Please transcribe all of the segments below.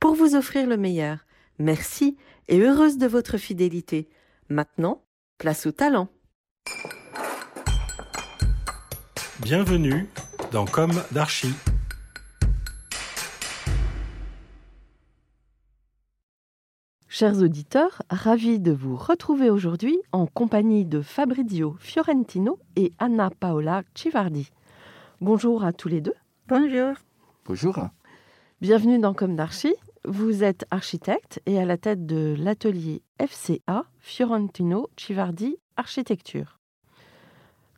pour vous offrir le meilleur. Merci et heureuse de votre fidélité. Maintenant, place au talent. Bienvenue dans Comme d'Archie. Chers auditeurs, ravis de vous retrouver aujourd'hui en compagnie de Fabrizio Fiorentino et Anna Paola Civardi. Bonjour à tous les deux. Bonjour. Bonjour. Bienvenue dans Comme d'Archie. Vous êtes architecte et à la tête de l'atelier FCA Fiorentino Civardi Architecture.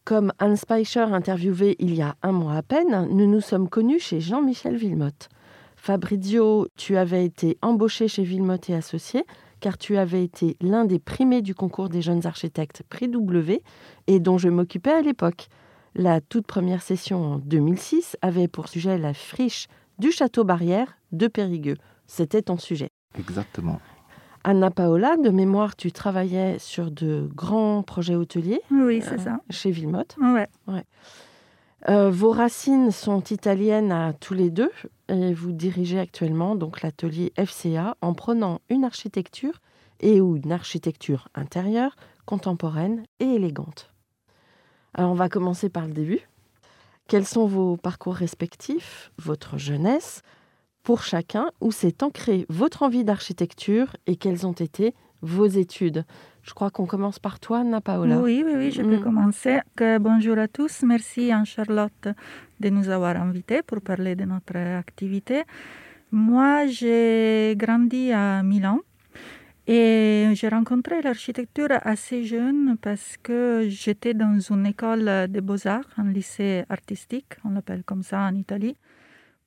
Comme Anne Speicher interviewé il y a un mois à peine, nous nous sommes connus chez Jean-Michel Villemotte. Fabrizio, tu avais été embauché chez Villemotte et Associés car tu avais été l'un des primés du concours des jeunes architectes Prix W et dont je m'occupais à l'époque. La toute première session en 2006 avait pour sujet la friche du château barrière de Périgueux. C'était ton sujet. Exactement. Anna Paola, de mémoire, tu travaillais sur de grands projets hôteliers Oui, c'est ça. chez Villemotte. Ouais. Euh, vos racines sont italiennes à tous les deux et vous dirigez actuellement donc l'atelier FCA en prenant une architecture et ou une architecture intérieure contemporaine et élégante. Alors on va commencer par le début. Quels sont vos parcours respectifs, votre jeunesse pour chacun, où s'est ancrée votre envie d'architecture et quelles ont été vos études Je crois qu'on commence par toi, Anna Paola. Oui, oui, oui, je peux Mm. commencer. Bonjour à tous. Merci Anne-Charlotte de nous avoir invités pour parler de notre activité. Moi, j'ai grandi à Milan et j'ai rencontré l'architecture assez jeune parce que j'étais dans une école de beaux-arts, un lycée artistique, on l'appelle comme ça en Italie,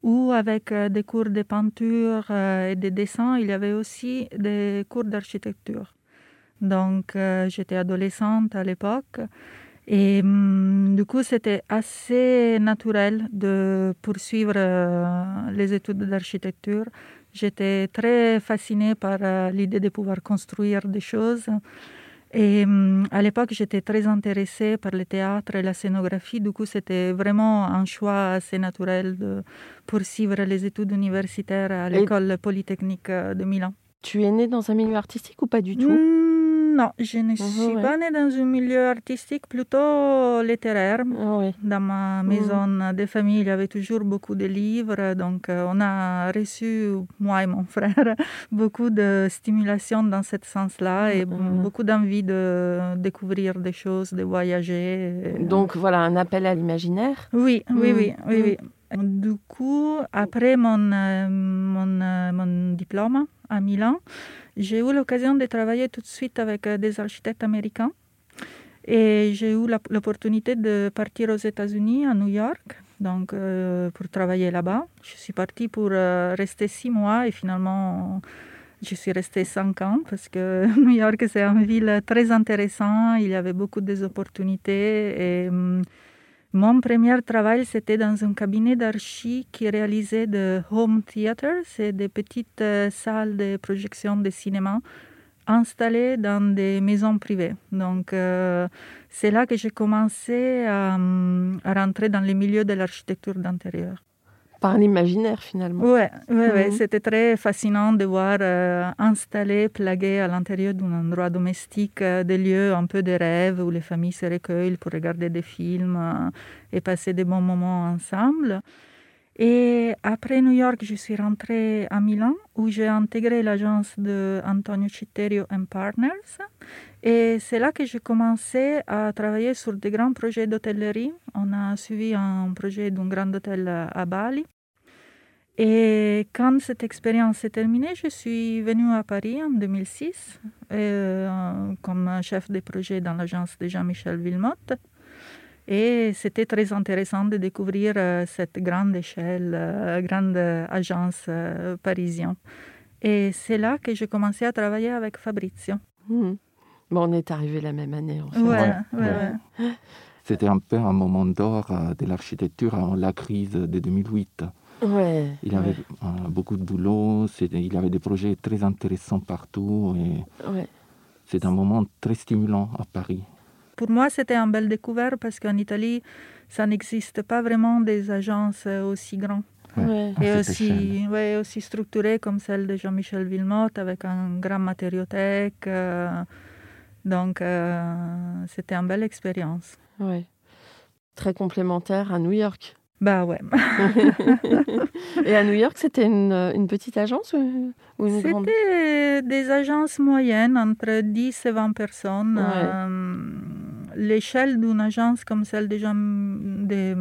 où avec euh, des cours de peinture euh, et de dessin, il y avait aussi des cours d'architecture. Donc, euh, j'étais adolescente à l'époque. Et hum, du coup, c'était assez naturel de poursuivre les études d'architecture. J'étais très fascinée par l'idée de pouvoir construire des choses. Et hum, à l'époque, j'étais très intéressée par le théâtre et la scénographie. Du coup, c'était vraiment un choix assez naturel de poursuivre les études universitaires à Et- l'école polytechnique euh, de Milan. Tu es née dans un milieu artistique ou pas du tout? Mm, Non, je ne suis ouais. pas née dans un milieu artistique, plutôt littéraire. Ah. Dans ma maison de famille, il y avait toujours beaucoup de livres, donc euh, on a reçu, moi et mon frère, beaucoup de stimulation dans ce sens-là et Mhm. beaucoup d'envie de découvrir des choses, de voyager. Donc voilà, un appel à l'imaginaire. Oui, oui, Mm, oui, oui, mm. oui. Du coup, après mon, euh, mon, euh, mon diplôme à Milan, j'ai eu l'occasion de travailler tout de suite avec euh, des architectes américains. Et j'ai eu l'opportunité de partir aux États-Unis, à New York, donc euh, pour travailler là-bas. Je suis partie pour euh, rester six mois et finalement, je suis restée cinq ans parce que New York, c'est une ville très intéressante. Il y avait beaucoup d'opportunités hum, mon premier travail, c'était dans un cabinet d'archi qui réalisait de home theater, c'est des petites euh, salles de projection de cinéma installées dans des maisons privées. Donc, euh, c'est là que j'ai commencé à, à rentrer dans le milieu de l'architecture d'intérieur. Par l'imaginaire finalement. Ouais, ouais, ouais, Mhm. c'était très fascinant de voir euh, installer, plaguer à l'intérieur d'un endroit domestique euh, des lieux un peu de rêve où les familles se recueillent pour regarder des films euh, et passer des bons moments ensemble. Et après New York, je suis rentrée à Milan où j'ai intégré l'agence de Antonio Citterio Partners. Et c'est là que j'ai commencé à travailler sur des grands projets d'hôtellerie. On a suivi un projet d'un grand hôtel à Bali. Et quand cette expérience s'est terminée, je suis venue à Paris en 2006 euh, comme chef de projet dans l'agence de Jean-Michel Villemotte. Et c'était très intéressant de découvrir euh, cette grande échelle, euh, grande agence euh, parisienne. Et c'est là que j'ai commencé à travailler avec Fabrizio. Hmm. Bon, on est arrivé la même année. En fait. Ouais, Ouais, ouais, ouais. ouais. C'était un peu un moment d'or euh, de l'architecture avant la crise de 2008. Ouais, Il y avait ouais, euh, beaucoup de boulot, il y avait des projets très intéressants partout et ouais. c'est un moment très stimulant à Paris. Pour moi, c'était un bel découvert parce qu'en Italie, ça n'existe pas vraiment des agences euh, aussi grandes Ouais. et aussi, ouais, aussi comme celle de Jean-Michel Villemotte avec un grand matériothèque. euh, donc, euh, c'était une belle expérience. ouais. Très complémentaire à New York. Bah ouais. Et à New York, c'était une, une petite agence ou, ou une grande C'était des agences moyennes, entre 10 et 20 personnes. Ouais. Euh, L'échelle d'une agence comme celle de, Jean, de,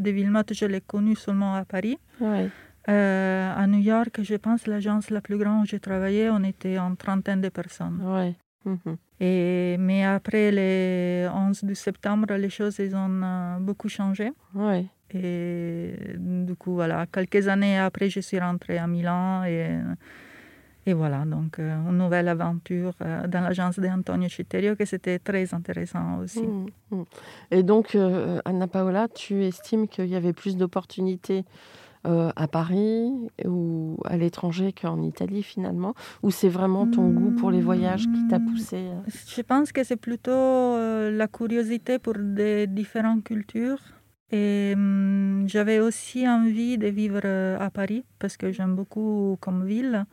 de Villemotte, je l'ai connue seulement à Paris. Ouais. Euh, à New York, je pense l'agence la plus grande où j'ai travaillé, on était en trentaine de personnes. Ouais. Mhm. Et, mais après le 11 de septembre, les choses elles ont euh, beaucoup changé. Ouais. Et du coup, voilà, quelques années après, je suis rentrée à Milan et, et voilà, donc euh, une nouvelle aventure euh, dans l'agence d'Antonio Citterio que c'était très intéressant aussi. Mhm. Mhm. Et donc, euh, Anna Paola, tu estimes qu'il y avait plus d'opportunités euh, à Paris ou à l'étranger qu'en Italie finalement Ou c'est vraiment ton goût pour les voyages qui t'a Mm. poussé euh Je pense que c'est plutôt euh, la curiosité pour des différentes cultures. Et hum, j'avais aussi envie de vivre à Paris parce que j'aime beaucoup comme ville.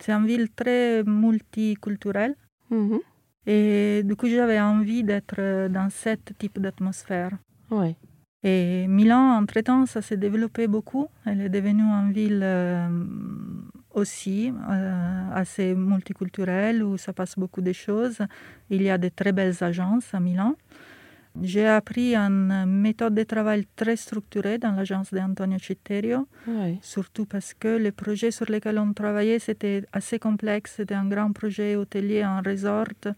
C'est une ville très multiculturelle. Mhm. Et du coup, j'avais envie d'être dans ce type d'atmosphère. Ouais. Et Milan, entre-temps, ça s'est développé beaucoup. Elle est devenue une ville euh, aussi euh, assez multiculturelle où ça passe beaucoup de choses. Il y a de très belles agences à Milan. J'ai appris une méthode de travail très structurée dans l'agence d'Antonio Citterio, surtout parce que les projets sur lesquels on travaillait, c'était assez complexe. C'était un grand projet hôtelier en resort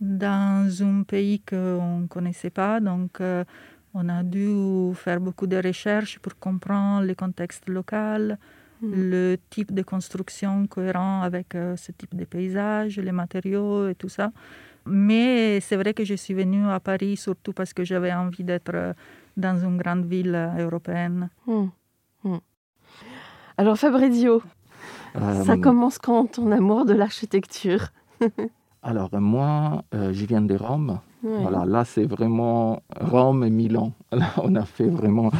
dans un pays qu'on ne connaissait pas. Donc, euh, on a dû faire beaucoup de recherches pour comprendre le contexte local, Mhm. le type de construction cohérent avec euh, ce type de paysage, les matériaux et tout ça. Mais c'est vrai que je suis venue à Paris surtout parce que j'avais envie d'être euh, dans une grande ville euh, européenne. Mhm. Mhm. Alors Fabrizio, ça commence quand ton amour de l'architecture? Alors moi, euh, je viens de Rome. Voilà, là c'est vraiment Rome et Milan. Là, on a fait vraiment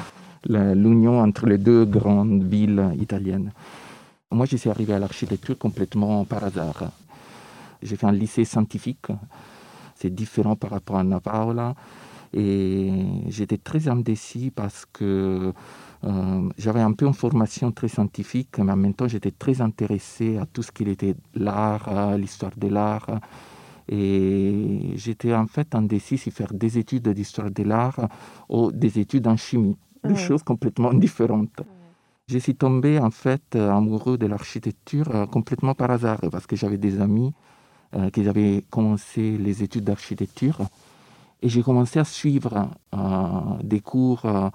l'union entre les deux grandes villes italiennes. Moi, je suis arrivé à l'architecture complètement par hasard. J'ai fait un lycée scientifique. C'est différent par rapport à Paola. Et j'étais très indécis parce que euh, j'avais un peu une formation très scientifique, mais en même temps, j'étais très intéressé à tout ce qui était l'art, l'histoire de l'art. Et j'étais en fait indécis si faire des études d'histoire de l'art ou des études en chimie, deux Ouais. choses complètement différentes. Je suis tombé en fait euh, amoureux de l'architecture euh, complètement par hasard parce que j'avais des amis euh, qui avaient commencé les études d'architecture et j'ai commencé à suivre euh, des cours euh,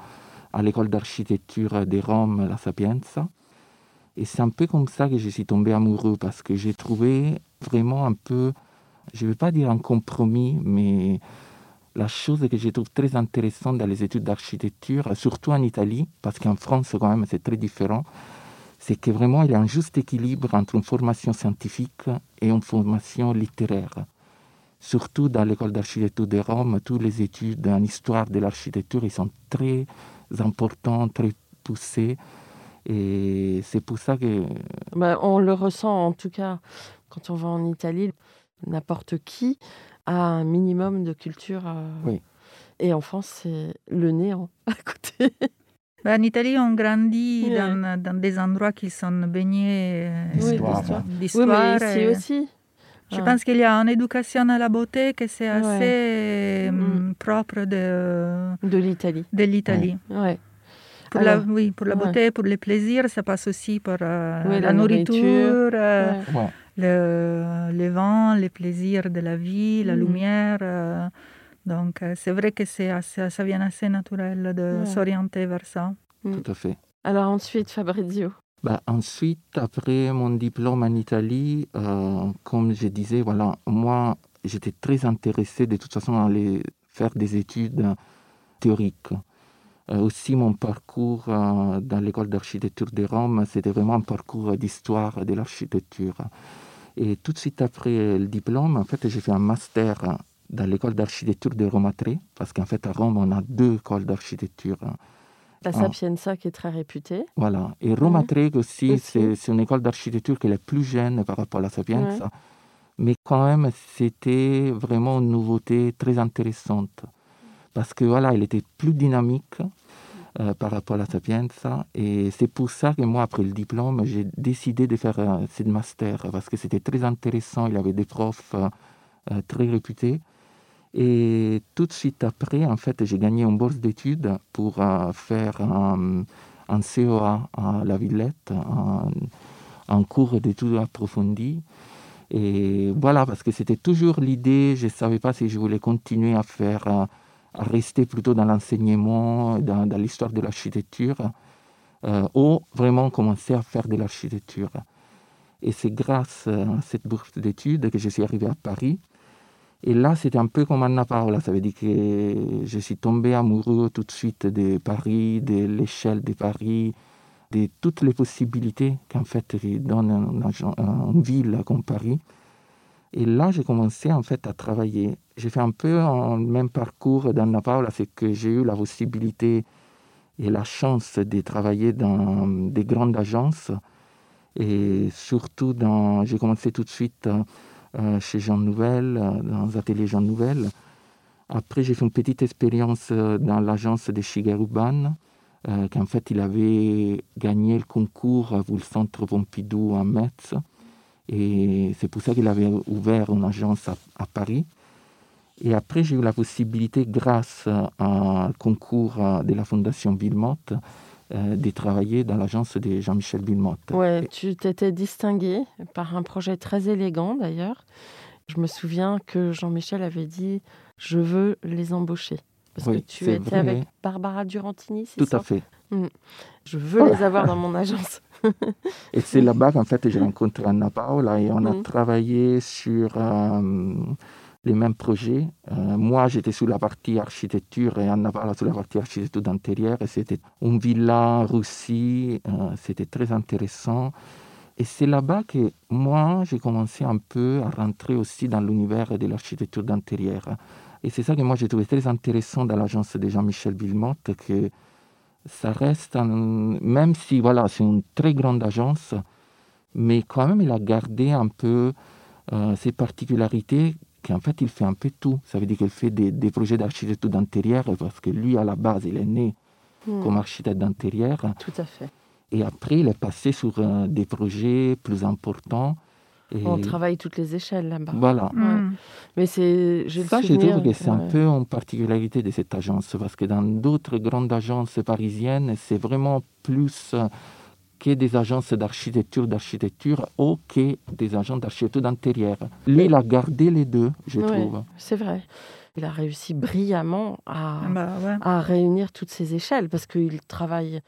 à l'école d'architecture de Rome, la Sapienza. Et c'est un peu comme ça que je suis tombé amoureux parce que j'ai trouvé vraiment un peu, je ne vais pas dire un compromis, mais la chose que je trouve très intéressante dans les études d'architecture, surtout en Italie, parce qu'en France quand même c'est très différent, c'est que vraiment il y a un juste équilibre entre une formation scientifique et une formation littéraire. Surtout dans l'école d'architecture de Rome, toutes les études en histoire de l'architecture, sont très importants, très poussés. Et c'est pour ça que Bah, on le ressent en tout cas quand on va en Italie. N'importe qui a un minimum de culture. euh, Oui. Et en France, c'est le néant à côté. Ben, en Italie, on grandit dans, dans des endroits qui sont baignés euh, D'histoire. d'histoire. Oui, mais ici et- aussi. Je pense qu'il y a une éducation à la beauté que c'est Ouais. assez Mm. euh, propre de, De l'Italie. de l'Italie. Ouais. Pour, la, Alors, oui, pour la ouais. beauté, pour les plaisirs, ça passe aussi par euh, Oui, la, la nourriture, nourriture, euh, Ouais. Ouais. Le, le vent, les plaisirs de la vie, la Mhm. lumière. euh, donc, euh, c'est vrai que c'est assez- ça vient assez naturel de Ouais. s'orienter vers ça. Tout à fait. Alors ensuite, Fabrizio. Bah, ensuite, après mon diplôme en Italie, euh, comme je disais, voilà, moi, j'étais très intéressé de toute façon à aller faire des études théoriques. Euh, aussi, mon parcours euh, dans l'école d'architecture de Rome, c'était vraiment un parcours d'histoire de l'architecture. Et tout de suite après le diplôme, en fait, j'ai fait un master dans l'école d'architecture de Rome 3, parce qu'en fait, à Rome, on a deux écoles d'architecture. La Ah. Sapienza qui est très réputée. Voilà. Et Roma. Treg aussi, c'est une école d'architecture qui est la plus jeune par rapport à la Sapienza. Mais quand même, c'était vraiment une nouveauté très intéressante. Parce que voilà, elle était plus dynamique euh, par rapport à la Sapienza. Et c'est pour ça que moi, après le diplôme, j'ai décidé de faire euh, ce master. Parce que c'était très intéressant. Il y avait des profs euh, euh, très réputés. Et tout de suite après, en fait, j'ai gagné une bourse d'études pour faire un, un COA à la Villette, un, un cours d'études approfondies. Et voilà, parce que c'était toujours l'idée, je ne savais pas si je voulais continuer à faire, à rester plutôt dans l'enseignement, dans, dans l'histoire de l'architecture, euh, ou vraiment commencer à faire de l'architecture. Et c'est grâce à cette bourse d'études que je suis arrivé à Paris. Et là, c'était un peu comme Anna Paola. Ça veut dire que je suis tombé amoureux tout de suite de Paris, de l'échelle de Paris, de toutes les possibilités qu'en fait donne un- un- une ville comme Paris. Et là, j'ai commencé en fait à travailler. J'ai fait un peu un même parcours d'Anna Paola, c'est que j'ai eu la possibilité et la chance de travailler dans des grandes agences. Et surtout, dans, j'ai commencé tout de suite euh, chez Jean Nouvel, euh, dans l'atelier Jean Nouvel. Après, j'ai fait une petite expérience euh, dans l'agence de Shigeru Ban, qu'en fait, il avait gagné le concours pour le centre Pompidou à Metz. Et c'est pour ça qu'il avait ouvert une agence à, à Paris. Et après, j'ai eu la possibilité, grâce à un concours euh, de la Fondation Villemotte, euh, de travailler dans l'agence de Jean-Michel Villemotte. Ouais, tu t'étais distingué par un projet très élégant d'ailleurs. Je me souviens que Jean-Michel avait dit Je veux les embaucher. Parce Oui, que tu étais vrai. avec Barbara Durantini, c'est Tout ça? à fait. Je veux les avoir dans mon agence. Et c'est là-bas qu'en fait j'ai rencontré Anna Paola et on a Mhm. travaillé sur euh, les mêmes projets. Euh, moi j'étais sur la partie architecture et Anna Paola sur la partie architecture d'intérieur. Et c'était une villa russie, euh, c'était très intéressant. Et c'est là-bas que moi j'ai commencé un peu à rentrer aussi dans l'univers de l'architecture d'intérieur. Et c'est ça que moi j'ai trouvé très intéressant dans l'agence de Jean-Michel Villemotte, que ça reste, un- même si voilà, c'est une très grande agence, mais quand même il a gardé un peu euh, ses particularités, qu'en fait il fait un peu tout. Ça veut dire qu'il fait des, des projets d'architecture d'intérieur, parce que lui à la base il est né Hmm, comme architecte d'intérieur, Tout à fait. et après il est passé sur euh, des projets plus importants. Et On travaille toutes les échelles là-bas. voilà. Mm. Mais c'est. Ça, je trouve que c'est un peu une particularité de cette agence, parce que dans d'autres grandes agences parisiennes, c'est vraiment plus euh, que des agences d'architecture, d'architecture, ou que des agences d'architecture d'intérieur. Lui, il a gardé les deux, je Ouais, trouve. C'est vrai. Il a réussi brillamment à, Bah, ouais. à réunir toutes ces échelles parce qu'il travaille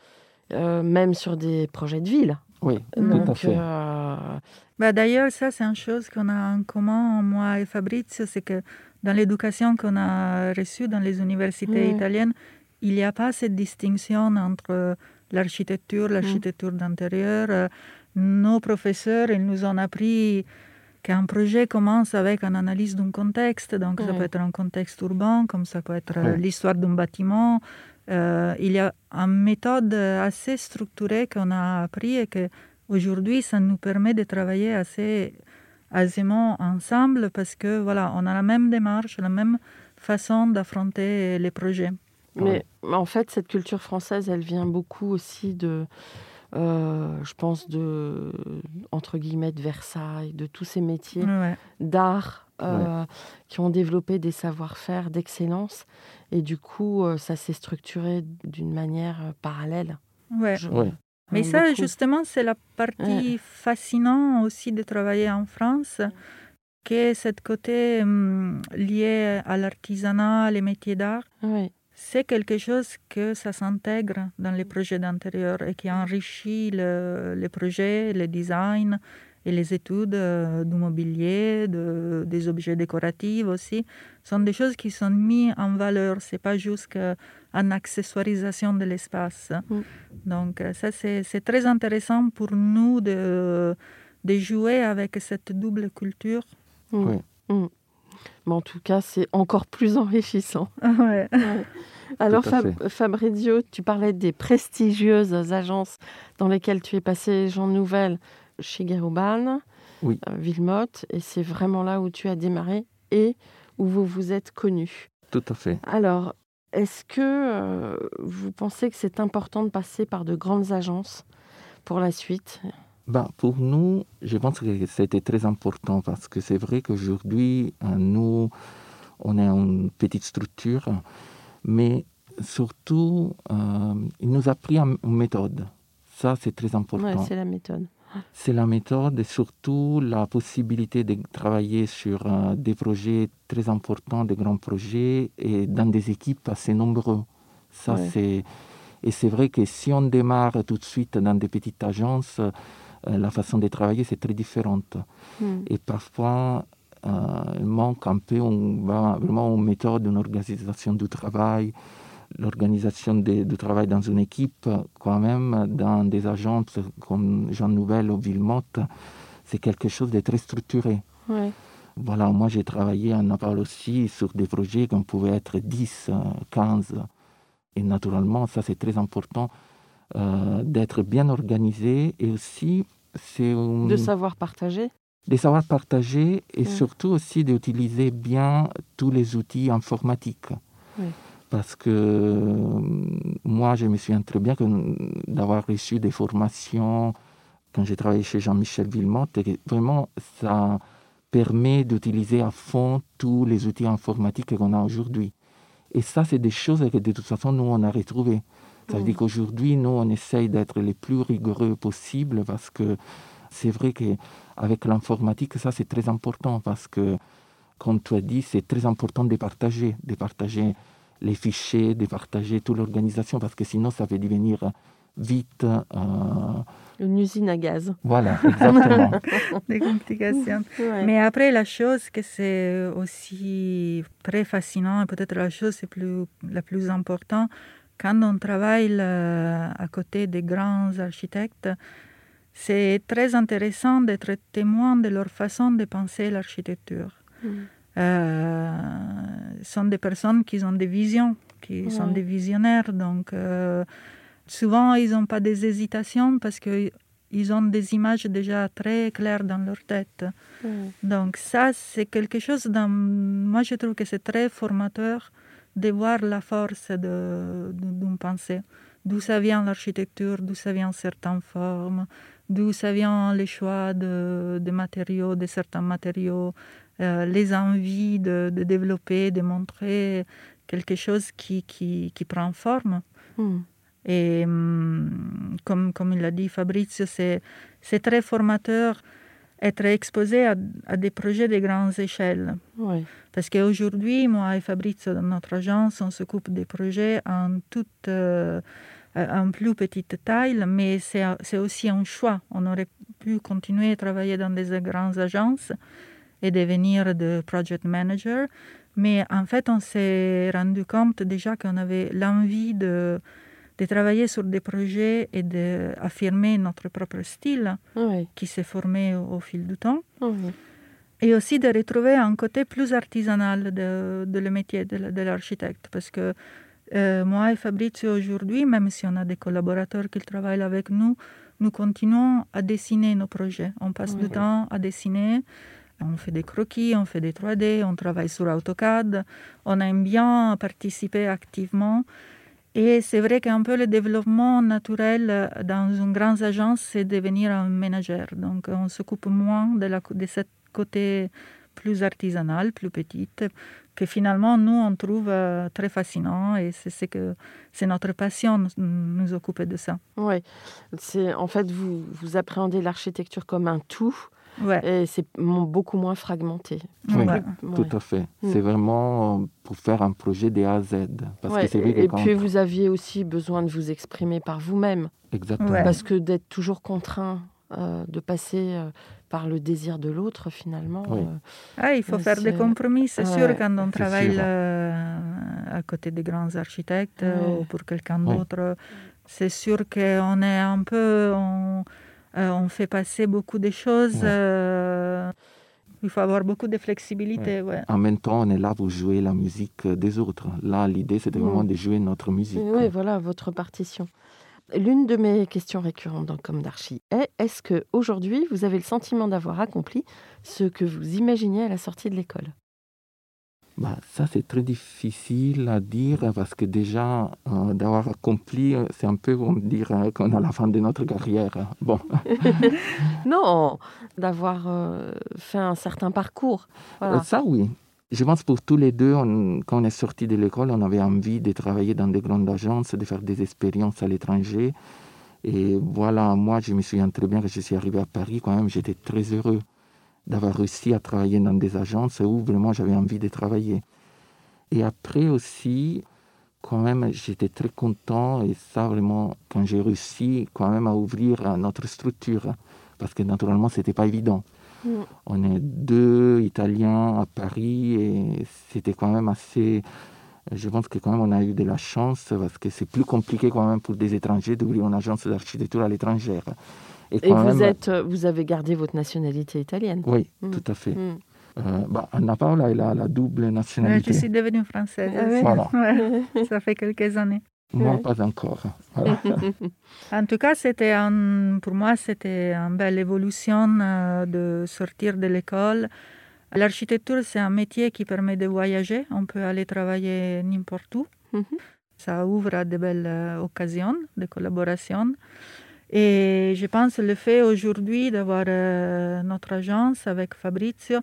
euh, même sur des projets de ville. Oui, tout Donc, à fait. euh, Bah, D'ailleurs, ça, c'est une chose qu'on a en commun, moi et Fabrizio, c'est que dans l'éducation qu'on a reçue dans les universités Mm. italiennes, il n'y a pas cette distinction entre l'architecture, l'architecture d'intérieur. Nos professeurs, ils nous ont appris qu'un projet commence avec une analyse d'un contexte. Donc, ça peut être un contexte urbain, comme ça peut être l'histoire d'un bâtiment. Euh, il y a une méthode assez structurée qu'on a appris et que aujourd'hui, ça nous permet de travailler assez aisément ensemble parce que voilà, on a la même démarche, la même façon d'affronter les projets. Mais en fait, cette culture française, elle vient beaucoup aussi de, euh, je pense, de, entre guillemets, de Versailles, de tous ces métiers Ouais. d'art euh, qui ont développé des savoir-faire d'excellence. Et du coup, euh, ça s'est structuré d'une manière euh, parallèle. Ouais. Je- Ouais. Mais ça, beaucoup. justement, c'est la partie Ouais. fascinante aussi de travailler en France, qui est ce côté hum, lié à l'artisanat, les métiers d'art. Oui, C'est quelque chose que ça s'intègre dans les projets d'intérieur et qui enrichit le, les projets, le design et les études euh, du mobilier, de- des objets décoratifs aussi. sont des choses qui sont mises en valeur. C'est pas juste une accessoirisation de l'espace. Mm. Donc euh, ça, c'est c'est très intéressant pour nous de, de jouer avec cette double culture. Mm. Mm. Mais en tout cas, c'est encore plus enrichissant. Ouais. Alors, Fab- Fabrizio, tu parlais des prestigieuses agences dans lesquelles tu es passé, Jean Nouvel, chez Guérouban, Oui. euh, Villemotte, et c'est vraiment là où tu as démarré et où vous vous êtes connus. Tout à fait. Alors, est-ce que euh, vous pensez que c'est important de passer par de grandes agences pour la suite? Ben, pour nous, je pense que c'était très important parce que c'est vrai qu'aujourd'hui, euh, nous, on est une petite structure, mais surtout, euh, il nous a pris une méthode. Ça, c'est très Ouais, important. C'est la méthode. C'est la méthode et surtout la possibilité de travailler sur euh, des projets très importants, des grands projets et dans des équipes assez nombreuses. Ça, Ouais. c'est... Et c'est vrai que si on démarre tout de suite dans des petites agences, euh, la façon de travailler, c'est très différente. Mm. Et parfois, euh, il manque un peu on va vraiment une méthode, une organisation du travail, l'organisation du travail dans une équipe, quand même, dans des agences comme Jean Nouvel ou Villemotte, c'est quelque chose de très structuré. Ouais. Voilà, moi j'ai travaillé en Naples aussi sur des projets qu'on pouvait être 10, euh, 15. Et naturellement, ça c'est très important euh, d'être bien organisé et aussi c'est De savoir partager. de savoir partager et surtout aussi d'utiliser bien tous les outils informatiques. Oui. Parce que euh, moi, je me souviens très bien que, d'avoir reçu des formations quand j'ai travaillé chez Jean-Michel Villemotte, et vraiment, ça permet d'utiliser à fond tous les outils informatiques qu'on a aujourd'hui. Et ça, c'est des choses que de toute façon, nous, on a retrouvées. Ça veut dire qu'aujourd'hui, nous, on essaye d'être les plus rigoureux possible parce que c'est vrai qu'avec l'informatique, ça, c'est très important parce que, comme tu as dit, c'est très important de partager, de partager les fichiers, de partager toute l'organisation parce que sinon, ça va devenir vite. euh, Une usine à gaz. Voilà, exactement. Des complications. Ouais. Mais après, la chose que c'est aussi très fascinant, et peut-être la chose c'est plus, la plus importante, quand on travaille là, à côté des grands architectes, c'est très intéressant d'être témoin de leur façon de penser l'architecture. Mm. Euh, sont des personnes qui ont des visions, qui sont des visionnaires. Donc, euh, souvent, ils n'ont pas des hésitations parce qu'ils ont des images déjà très claires dans leur tête. Donc, ça, c'est quelque chose, dans... moi, je trouve que c'est très formateur de voir la force d'une pensée. D'où ça vient l'architecture, d'où ça vient certaines formes, d'où ça vient les choix de, de matériaux, de certains matériaux, euh, les envies de, de développer, de montrer quelque chose qui, qui, qui prend forme. Mm. Et hum, comme, comme il l'a dit Fabrizio, c'est, c'est très formateur être exposé à, à des projets de grandes échelles. Ouais. Parce qu'aujourd'hui, moi et Fabrizio, dans notre agence, on s'occupe des projets en toute, euh, en plus petite taille, mais c'est, c'est aussi un choix. On aurait pu continuer à travailler dans des grandes agences et devenir de project manager, mais en fait, on s'est rendu compte déjà qu'on avait l'envie de, de travailler sur des projets et d'affirmer notre propre style qui s'est formé au, au fil du temps et aussi de retrouver un côté plus artisanal de, de le métier de, de l'architecte. Parce que euh, moi et Fabrizio aujourd'hui, même si on a des collaborateurs qui travaillent avec nous, nous continuons à dessiner nos projets. On passe du temps à dessiner. On fait des croquis, on fait des 3D, on travaille sur AutoCAD. On aime bien participer activement. Et c'est vrai qu'un peu le développement naturel dans une grande agence, c'est devenir un manager. Donc on s'occupe moins de, la, côté plus artisanal, plus petite, que finalement nous on trouve euh, très fascinant et c'est ce que c'est notre passion nous, nous occuper de ça. Oui, en fait vous vous appréhendez l'architecture comme un tout. Ouais. Et c'est beaucoup moins fragmenté. Oui, Ouais. tout à fait. Mm. C'est vraiment pour faire un projet de A à Z. Parce Ouais, que c'est vrai et que et quand... puis vous aviez aussi besoin de vous exprimer par vous-même. Exactement. Ouais. Parce que d'être toujours contraint euh, de passer euh, par le désir de l'autre, finalement. Oui. euh, Ah, il faut faire des compromis, c'est Ouais, sûr, quand on travaille euh, à côté des grands architectes euh, Ouais. ou pour quelqu'un Ouais. d'autre. C'est sûr qu'on est un peu. On, euh, on fait passer beaucoup de choses. Ouais. euh, il faut avoir beaucoup de flexibilité. Ouais. En même temps, on est là pour jouer la musique des autres. Là, l'idée, c'était vraiment de jouer notre musique. Oui, voilà, votre partition. L'une de mes questions récurrentes dans Comme d'Archie est est-ce que aujourd'hui vous avez le sentiment d'avoir accompli ce que vous imaginiez à la sortie de l'école? Bah, ça, c'est très difficile à dire parce que déjà, euh, d'avoir accompli, euh, c'est un peu comme dire euh, qu'on est à la fin de notre carrière. Bon, Non, d'avoir euh, fait un certain parcours. Voilà. Ça, oui. Je pense pour tous les deux, on- quand on est sorti de l'école, on avait envie de travailler dans des grandes agences, de faire des expériences à l'étranger. Et voilà, moi, je me souviens très bien que je suis arrivé à Paris, quand même, j'étais très heureux d'avoir réussi à travailler dans des agences où vraiment j'avais envie de travailler. Et après aussi, quand même, j'étais très content, et ça vraiment, quand j'ai réussi quand même à ouvrir notre structure, parce que naturellement, ce n'était pas évident. On est deux Italiens à Paris et c'était quand même assez. Je pense que quand même on a eu de la chance parce que c'est plus compliqué quand même pour des étrangers d'ouvrir une agence d'architecture à l'étranger. Et quand vous, même- êtes, euh, vous avez gardé votre nationalité italienne. Oui, Mm. tout à fait. Mm. Euh, bah, Anna Paola, elle a la double nationalité. je suis devenue française. Ah ouais aussi. Voilà. Ouais, ça fait quelques années. Moi, Ouais. pas encore. Voilà. En tout cas, c'était un- pour moi, c'était une belle évolution euh, de sortir de l'école. L'architecture, c'est un métier qui permet de voyager. On peut aller travailler n'importe où. Mhm. Ça ouvre à de belles euh, occasions de collaboration. Et je pense que le fait aujourd'hui d'avoir euh, notre agence avec Fabrizio,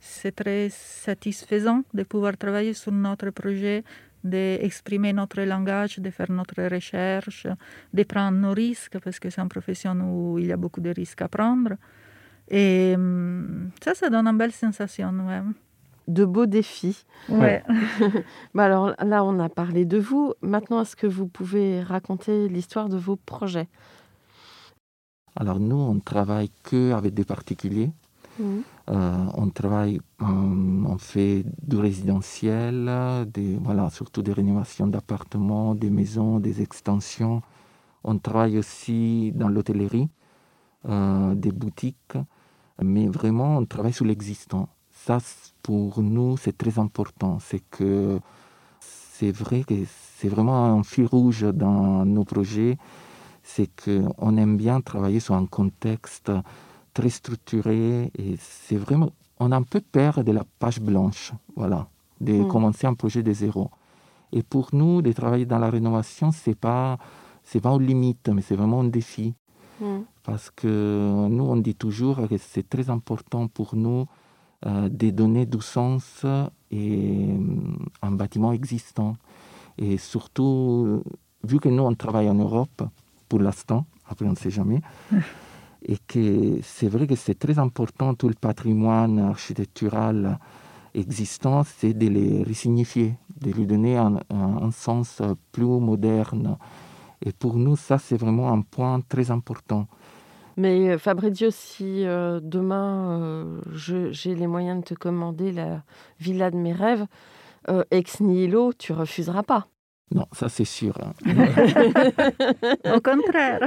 c'est très satisfaisant de pouvoir travailler sur notre projet, d'exprimer notre langage, de faire notre recherche, de prendre nos risques, parce que c'est une profession où il y a beaucoup de risques à prendre. Et hum, ça, ça donne une belle sensation. Ouais. De beaux défis. Ouais. Bah alors là, on a parlé de vous. Maintenant, est-ce que vous pouvez raconter l'histoire de vos projets? Alors nous, on travaille que avec des particuliers. Mhm. Euh, on travaille, euh, on fait du résidentiel, des, voilà, surtout des rénovations d'appartements, des maisons, des extensions. On travaille aussi dans l'hôtellerie, euh, des boutiques, mais vraiment on travaille sur l'existant. Ça, pour nous, c'est très important. C'est que c'est vrai que c'est vraiment un fil rouge dans nos projets. C'est qu'on aime bien travailler sur un contexte très structuré et c'est vraiment on a un peu peur de la page blanche voilà de Mm. commencer un projet de zéro et pour nous de travailler dans la rénovation c'est pas c'est pas une limite mais c'est vraiment un défi Mhm. parce que nous on dit toujours que c'est très important pour nous euh, de donner du sens et euh, un bâtiment existant et surtout vu que nous on travaille en Europe pour l'instant après on ne sait jamais et que c'est vrai que c'est très important tout le patrimoine architectural existant, c'est de les resignifier, de lui donner un, un- un sens plus moderne. Et pour nous, ça, c'est vraiment un point très important. Mais euh, Fabrizio, si euh, demain euh, j'ai les moyens de te commander la villa de mes rêves, euh, ex nihilo, tu refuseras pas. Non, ça c'est sûr. hein. Au contraire.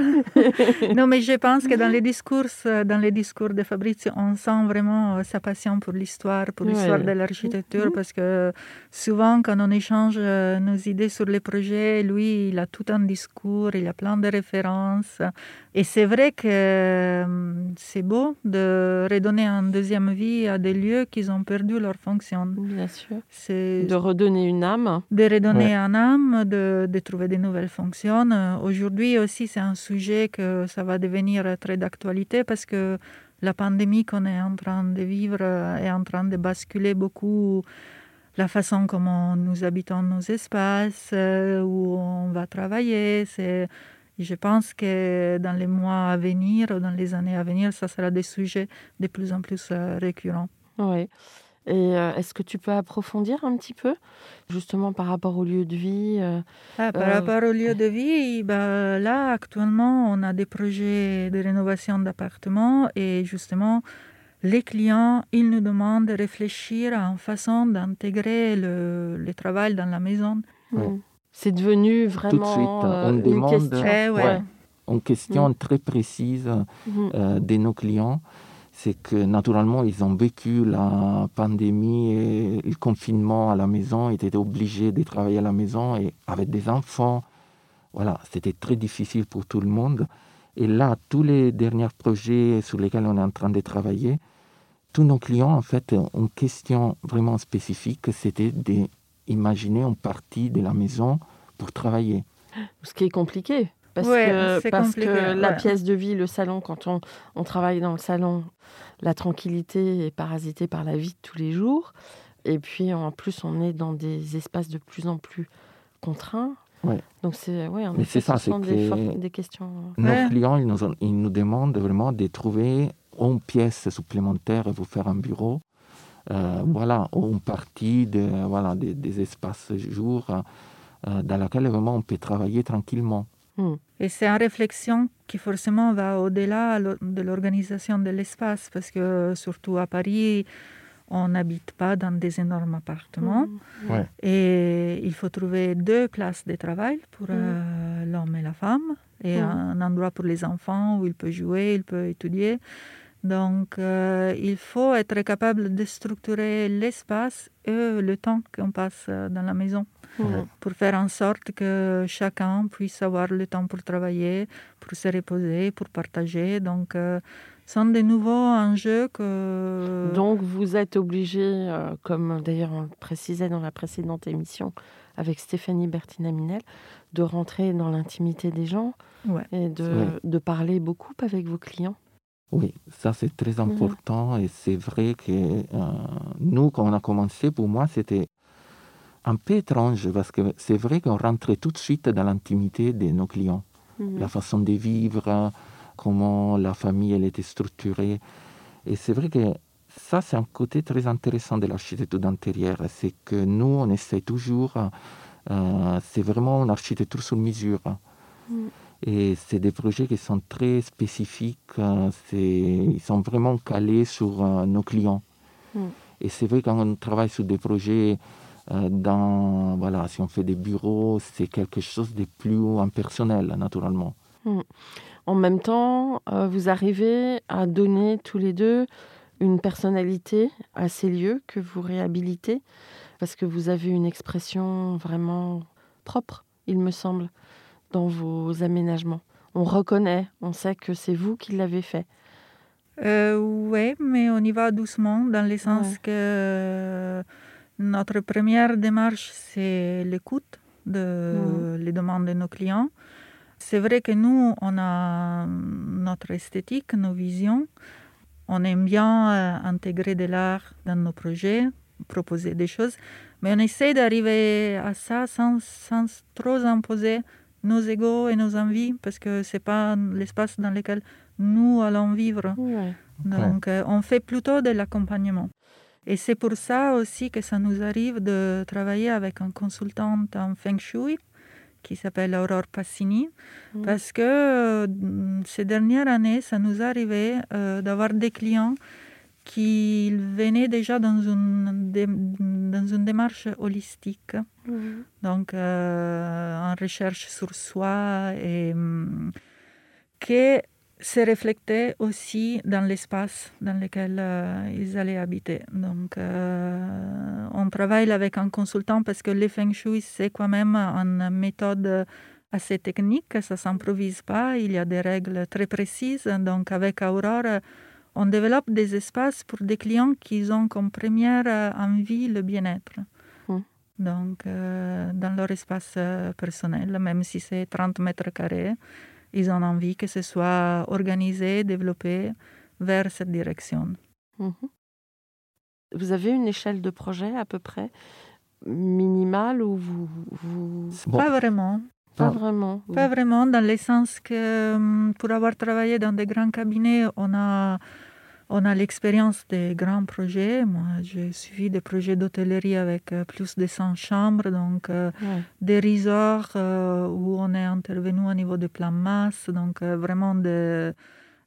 non, mais je pense que dans les discours, euh, dans les discours de Fabrizio, on sent vraiment euh, sa passion pour l'histoire, pour l'histoire Ouais. de l'architecture, parce que souvent, quand on échange euh, nos idées sur les projets, lui, il a tout un discours, il a plein de références. Et c'est vrai que c'est beau de redonner une deuxième vie à des lieux qui ont perdu leur fonction. Bien sûr. C'est De redonner une âme. de redonner Ouais. un âme, de, trouver de nouvelles fonctions. Euh, Aujourd'hui aussi, c'est un sujet que ça va devenir très d'actualité parce que la pandémie qu'on est en train de vivre euh, est en train de basculer beaucoup la façon comment nous habitons nos espaces, euh, où on va travailler. C'est, je pense que dans les mois à venir, dans les années à venir, ça sera des sujets de plus en plus récurrents. Oui. Et euh, est-ce que tu peux approfondir un petit peu, justement par rapport au lieu de vie euh, Ah, par Euh, rapport au lieu de vie, bah, là, actuellement, on a des projets de rénovation d'appartements et justement, les clients, ils nous demandent de réfléchir à une façon d'intégrer le, le travail dans la maison. Ouais. hmm. C'est devenu vraiment suite, euh, on une demande- question. Eh ouais. Ouais. Une question très précise euh, de nos clients, c'est que naturellement, ils ont vécu la pandémie et le confinement à la maison, ils étaient obligés de travailler à la maison et avec des enfants. Voilà, c'était très difficile pour tout le monde. Et là, tous les derniers projets sur lesquels on est en train de travailler, tous nos clients, en fait, ont une question vraiment spécifique, c'était d'imaginer une partie de la maison pour travailler. Ce qui est compliqué. Parce Ouais, que, c'est parce que la pièce de vie, le salon, quand on, on travaille dans le salon, la tranquillité est parasitée par la vie de tous les jours. Et puis en plus, on est dans des espaces de plus en plus contraints. Ouais. Donc c'est ouais, Mais c'est ça, c'est des, que- des questions. Nos Ouais. clients, ils nous, ont- ils nous demandent vraiment de trouver une pièce supplémentaire et vous faire un bureau. Euh, voilà, ou une partie de, voilà, des, des espaces jours euh, dans laquelle vraiment on peut travailler tranquillement. Et c'est une réflexion qui forcément va au-delà de l'organisation de l'espace, parce que surtout à Paris, on n'habite pas dans des énormes appartements. Ouais. Et il faut trouver deux places de travail pour euh, l'homme et la femme, et un endroit pour les enfants où il peut jouer, il peut étudier. Donc, euh, il faut être capable de structurer l'espace et le temps qu'on passe euh, dans la maison Mhm. pour faire en sorte que chacun puisse avoir le temps pour travailler, pour se reposer, pour partager. Donc, euh, sont de nouveaux enjeux que... Donc vous êtes obligé, euh, comme d'ailleurs on le précisait dans la précédente émission avec Stéphanie Bertina-Minel, de rentrer dans l'intimité des gens Ouais. et de, Ouais. de parler beaucoup avec vos clients. Oui, ça c'est très important et c'est vrai que euh, nous, quand on a commencé, pour moi, c'était un peu étrange parce que c'est vrai qu'on rentrait tout de suite dans l'intimité de nos clients. Mhm. la façon de vivre, comment la famille elle était structurée. Et c'est vrai que ça, c'est un côté très intéressant de l'architecture d'intérieur. C'est que nous, on essaie toujours, euh, c'est vraiment une architecture sur mesure. Mm. Et c'est des projets qui sont très spécifiques, euh, c'est- ils sont vraiment calés sur euh, nos clients. Mm. Et c'est vrai quand on travaille sur des projets dans, voilà, si on fait des bureaux, c'est quelque chose de plus impersonnel, naturellement. En même temps, euh, vous arrivez à donner tous les deux une personnalité à ces lieux que vous réhabilitez, parce que vous avez une expression vraiment propre, il me semble, dans vos aménagements. On reconnaît, on sait que c'est vous qui l'avez fait. Euh, oui, mais on y va doucement, dans le sens Ouais. que notre première démarche, c'est l'écoute de les demandes de nos clients. C'est vrai que nous, on a notre esthétique, nos visions. On aime bien euh, intégrer de l'art dans nos projets, proposer des choses, mais on essaie d'arriver à ça sans, sans trop imposer nos égaux et nos envies, parce que ce n'est pas l'espace dans lequel nous allons vivre. Ouais. Donc, euh, on fait plutôt de l'accompagnement. Et c'est pour ça aussi que ça nous arrive de travailler avec un consultant en Feng Shui qui s'appelle Aurore Passini, Mhm. parce que euh, ces dernières années, ça nous arrivait euh, d'avoir des clients qu'il venait déjà dans une, dans une démarche holistique, Mhm. donc euh, en recherche sur soi et hum, que se reflétait aussi dans l'espace dans lequel euh, ils allaient habiter. Donc, euh, on travaille avec un consultant parce que le Feng Shui, c'est quand même une méthode assez technique, ça s'improvise pas, il y a des règles très précises. Donc, avec Aurore, on développe des espaces pour des clients qui ont comme première envie le bien-être. Mm. Donc, euh, dans leur espace personnel, même si c'est 30 mètres carrés, ils ont envie que ce soit organisé, développé vers cette direction. Mhm. Vous avez une échelle de projet à peu près minimale ou vous, vous... Bon, Pas vraiment. Pas vraiment. oui. Pas vraiment, dans le sens que hum, pour avoir travaillé dans des grands cabinets, on a, on a l'expérience des grands projets. Moi, j'ai suivi des projets d'hôtellerie avec euh, plus de 100 chambres, donc euh, Ouais. des resorts euh, où on est intervenu au niveau de plan masse, donc euh, vraiment de-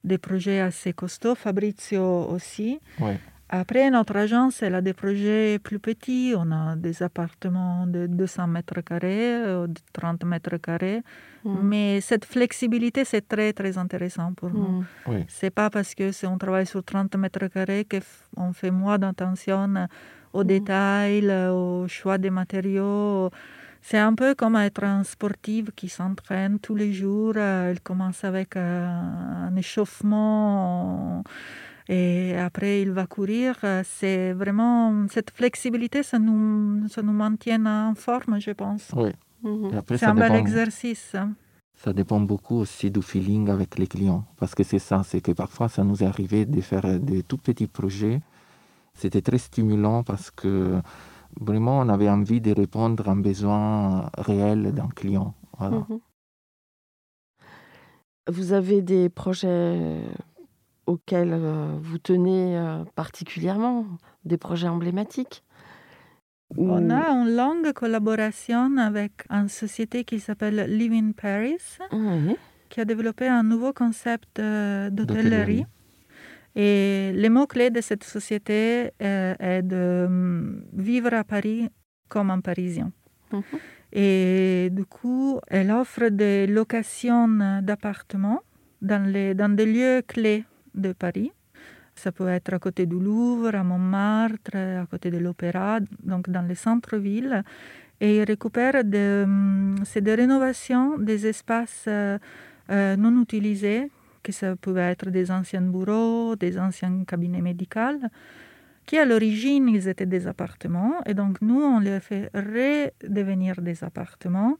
des projets assez costauds. Fabrizio aussi. ouais. Après, notre agence, elle a des projets plus petits. On a des appartements de 200 mètres carrés, euh, de 30 mètres carrés. Mhm. Mais cette flexibilité, c'est très, très intéressant pour nous. Mhm. Oui. C'est pas parce que si on travaille sur 30 mètres carrés qu'on fait moins d'attention aux détails, au choix des matériaux. C'est un peu comme être un sportif qui s'entraîne tous les jours. Euh, Il commence avec euh, un échauffement et après il va courir. C'est vraiment cette flexibilité, ça nous, ça nous maintient en forme, je pense. oui. Mhm. Après, C'est ça un bel dépend, exercice. hein. ça dépend beaucoup aussi du feeling avec les clients. Parce que c'est ça, c'est que parfois, ça nous est arrivé de faire des tout petits projets. C'était très stimulant parce que vraiment, on avait envie de répondre à un besoin réel d'un client. Voilà. Mhm. Vous avez des projets auxquels euh, vous tenez euh, particulièrement, des projets emblématiques On a une longue collaboration avec une société qui s'appelle Live in Paris, qui a développé un nouveau concept euh, d'hôtellerie. Et le mot-clé de cette société est de hum, vivre à Paris comme un Parisien. Mhm. Et du coup, elle offre des locations d'appartements dans, les, dans des lieux clés de Paris. Ça peut être à côté du Louvre, à Montmartre, à côté de l'Opéra, donc dans le centre-ville. Et il récupère de, hum, des rénovations des espaces euh, euh, non utilisés, que ça pouvait être des anciens bureaux, des anciens cabinets médicaux, qui à l'origine, ils étaient des appartements. Et donc, nous, on les fait redevenir des appartements,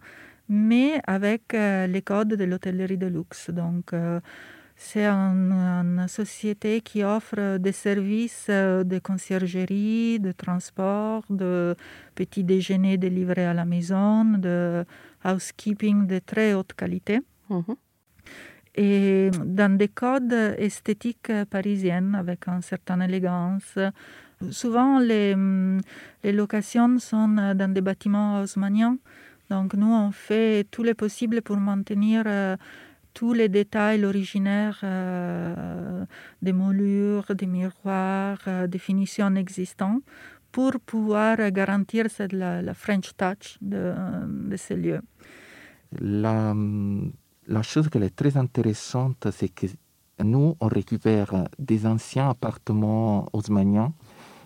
mais avec euh, les codes de l'hôtellerie de luxe. Donc, c'est un- une société qui offre des services euh, de conciergerie, de transport, de petits déjeuners délivrés à la maison, de housekeeping de très haute qualité Mhm. et dans des codes esthétiques parisiennes avec une certaine élégance. Souvent, les, hum, les locations sont dans des bâtiments haussmanniens. Donc, nous, on fait tout le possible pour maintenir euh, tous les détails originaires euh, des moulures, des miroirs, euh, des finitions existantes pour pouvoir garantir la, la French touch de, ces lieux. La, la chose qui est très intéressante, c'est que nous, on récupère des anciens appartements haussmanniens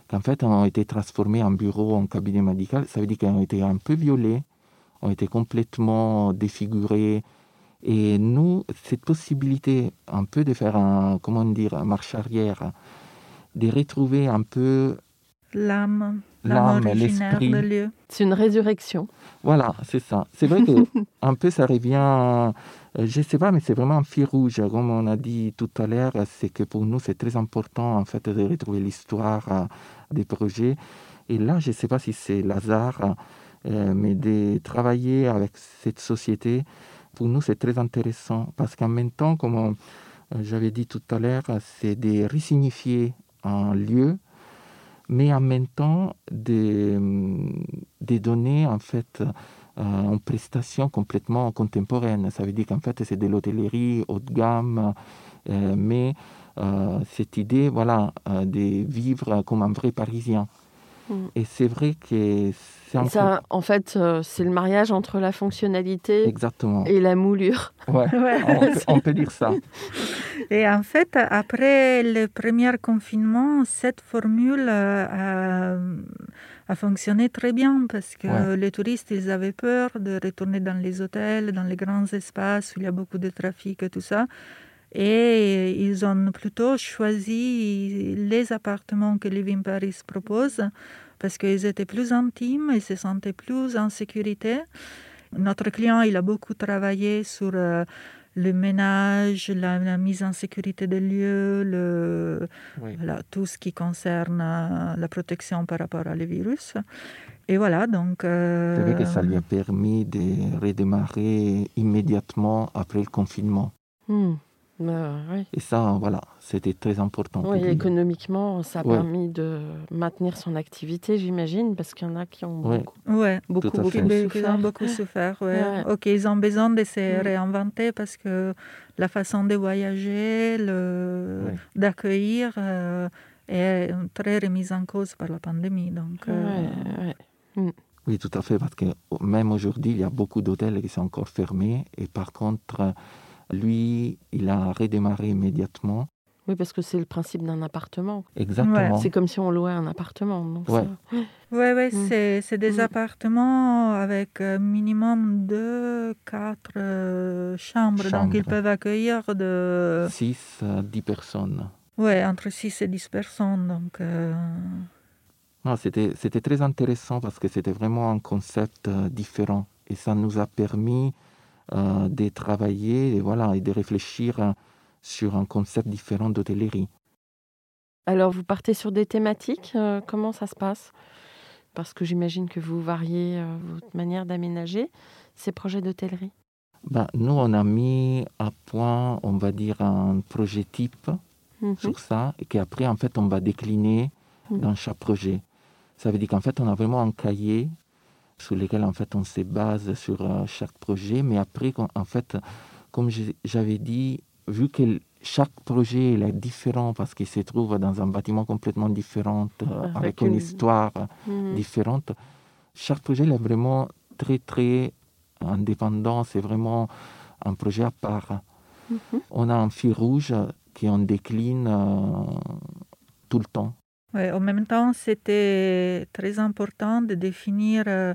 qui en fait ont été transformés en bureaux, en cabinet médical. Ça veut dire qu'ils ont été un peu violés, ont été complètement défigurés. Et nous, cette possibilité un peu de faire un, comment dire, une marche arrière, de retrouver un peu L'âme, L'âme, l'esprit. C'est une résurrection. Voilà, c'est ça. C'est vrai que un peu ça revient, euh, je ne sais pas, mais c'est vraiment un fil rouge. Comme on a dit tout à l'heure, c'est que pour nous, c'est très important en fait de retrouver l'histoire euh, des projets. Et là, je ne sais pas si c'est l'hasard, euh, mais de travailler avec cette société, pour nous, c'est très intéressant parce qu'en même temps, comme euh, j'avais dit tout à l'heure, c'est de resignifier un lieu mais en même temps de, de donner en fait euh, une prestation complètement contemporaine. Ça veut dire qu'en fait c'est de l'hôtellerie haut de gamme, euh, mais euh, cette idée voilà, de vivre comme un vrai Parisien. Mm. Et c'est vrai que c'est un Ça, en fait, euh, c'est le mariage entre la fonctionnalité Exactement. et la moulure. Ouais, Ouais. on, peut, on peut dire ça. Et en fait, après le premier confinement, cette formule euh, a, a fonctionné très bien parce que Ouais. les touristes, ils avaient peur de retourner dans les hôtels, dans les grands espaces où il y a beaucoup de trafic et tout ça. Et ils ont plutôt choisi les appartements que Living Paris propose parce qu'ils étaient plus intimes, ils se sentaient plus en sécurité. Notre client, il a beaucoup travaillé sur euh, le ménage, la, la mise en sécurité des lieux, le, Oui. voilà, tout ce qui concerne euh, la protection par rapport à les virus. Et voilà, donc... euh, C'est vrai que ça lui a permis de redémarrer immédiatement après le confinement. Hmm. Bah, oui. Et ça, voilà, c'était très important. Oui, économiquement, ça a Ouais. permis de maintenir son activité, j'imagine, parce qu'il y en a qui ont Ouais. beaucoup, Ouais. Ils souffert. ont beaucoup souffert. Ok, ils ont besoin de se Mm. réinventer parce que la façon de voyager, le... Ouais. d'accueillir euh, est très remise en cause par la pandémie. Donc, euh, Ouais, ouais. Oui, tout à fait, parce que même aujourd'hui, il y a beaucoup d'hôtels qui sont encore fermés. Et par contre, lui, il a redémarré immédiatement. Oui, parce que c'est le principe d'un appartement. Exactement. C'est comme si on louait un appartement. Donc Ouais. ça- Ouais, ouais, Mm. c'est, c'est des Mm. appartements avec euh, minimum deux, quatre euh, chambres. Donc, ils peuvent accueillir de, 6 à 10 personnes. ouais, entre 6 et 10 personnes. Donc, euh, Non, c'était, c'était très intéressant parce que c'était vraiment un concept euh, différent. Et ça nous a permis de travailler et, voilà, et de réfléchir euh, sur un concept différent d'hôtellerie. Alors, vous partez sur des thématiques euh, Comment ça se passe? Parce que j'imagine que vous variez euh, votre manière d'aménager ces projets d'hôtellerie. Ben, nous, on a mis à point, on va dire, un projet type Mhm. sur ça et qu'après, en fait, on va décliner Mhm. dans chaque projet. Ça veut dire qu'en fait, on a vraiment un cahier sur lequel, en fait, on se base sur euh, chaque projet. Mais après, en fait, comme j'avais dit, vu que chaque projet il est différent parce qu'il se trouve dans un bâtiment complètement différent, euh, Avec avec une une- histoire Mhm. différente, chaque projet il est vraiment très, très indépendant. C'est vraiment un projet à part. Mhm. On a un fil rouge qu'on décline euh, tout le temps. Ouais, en même temps, c'était très important de définir euh,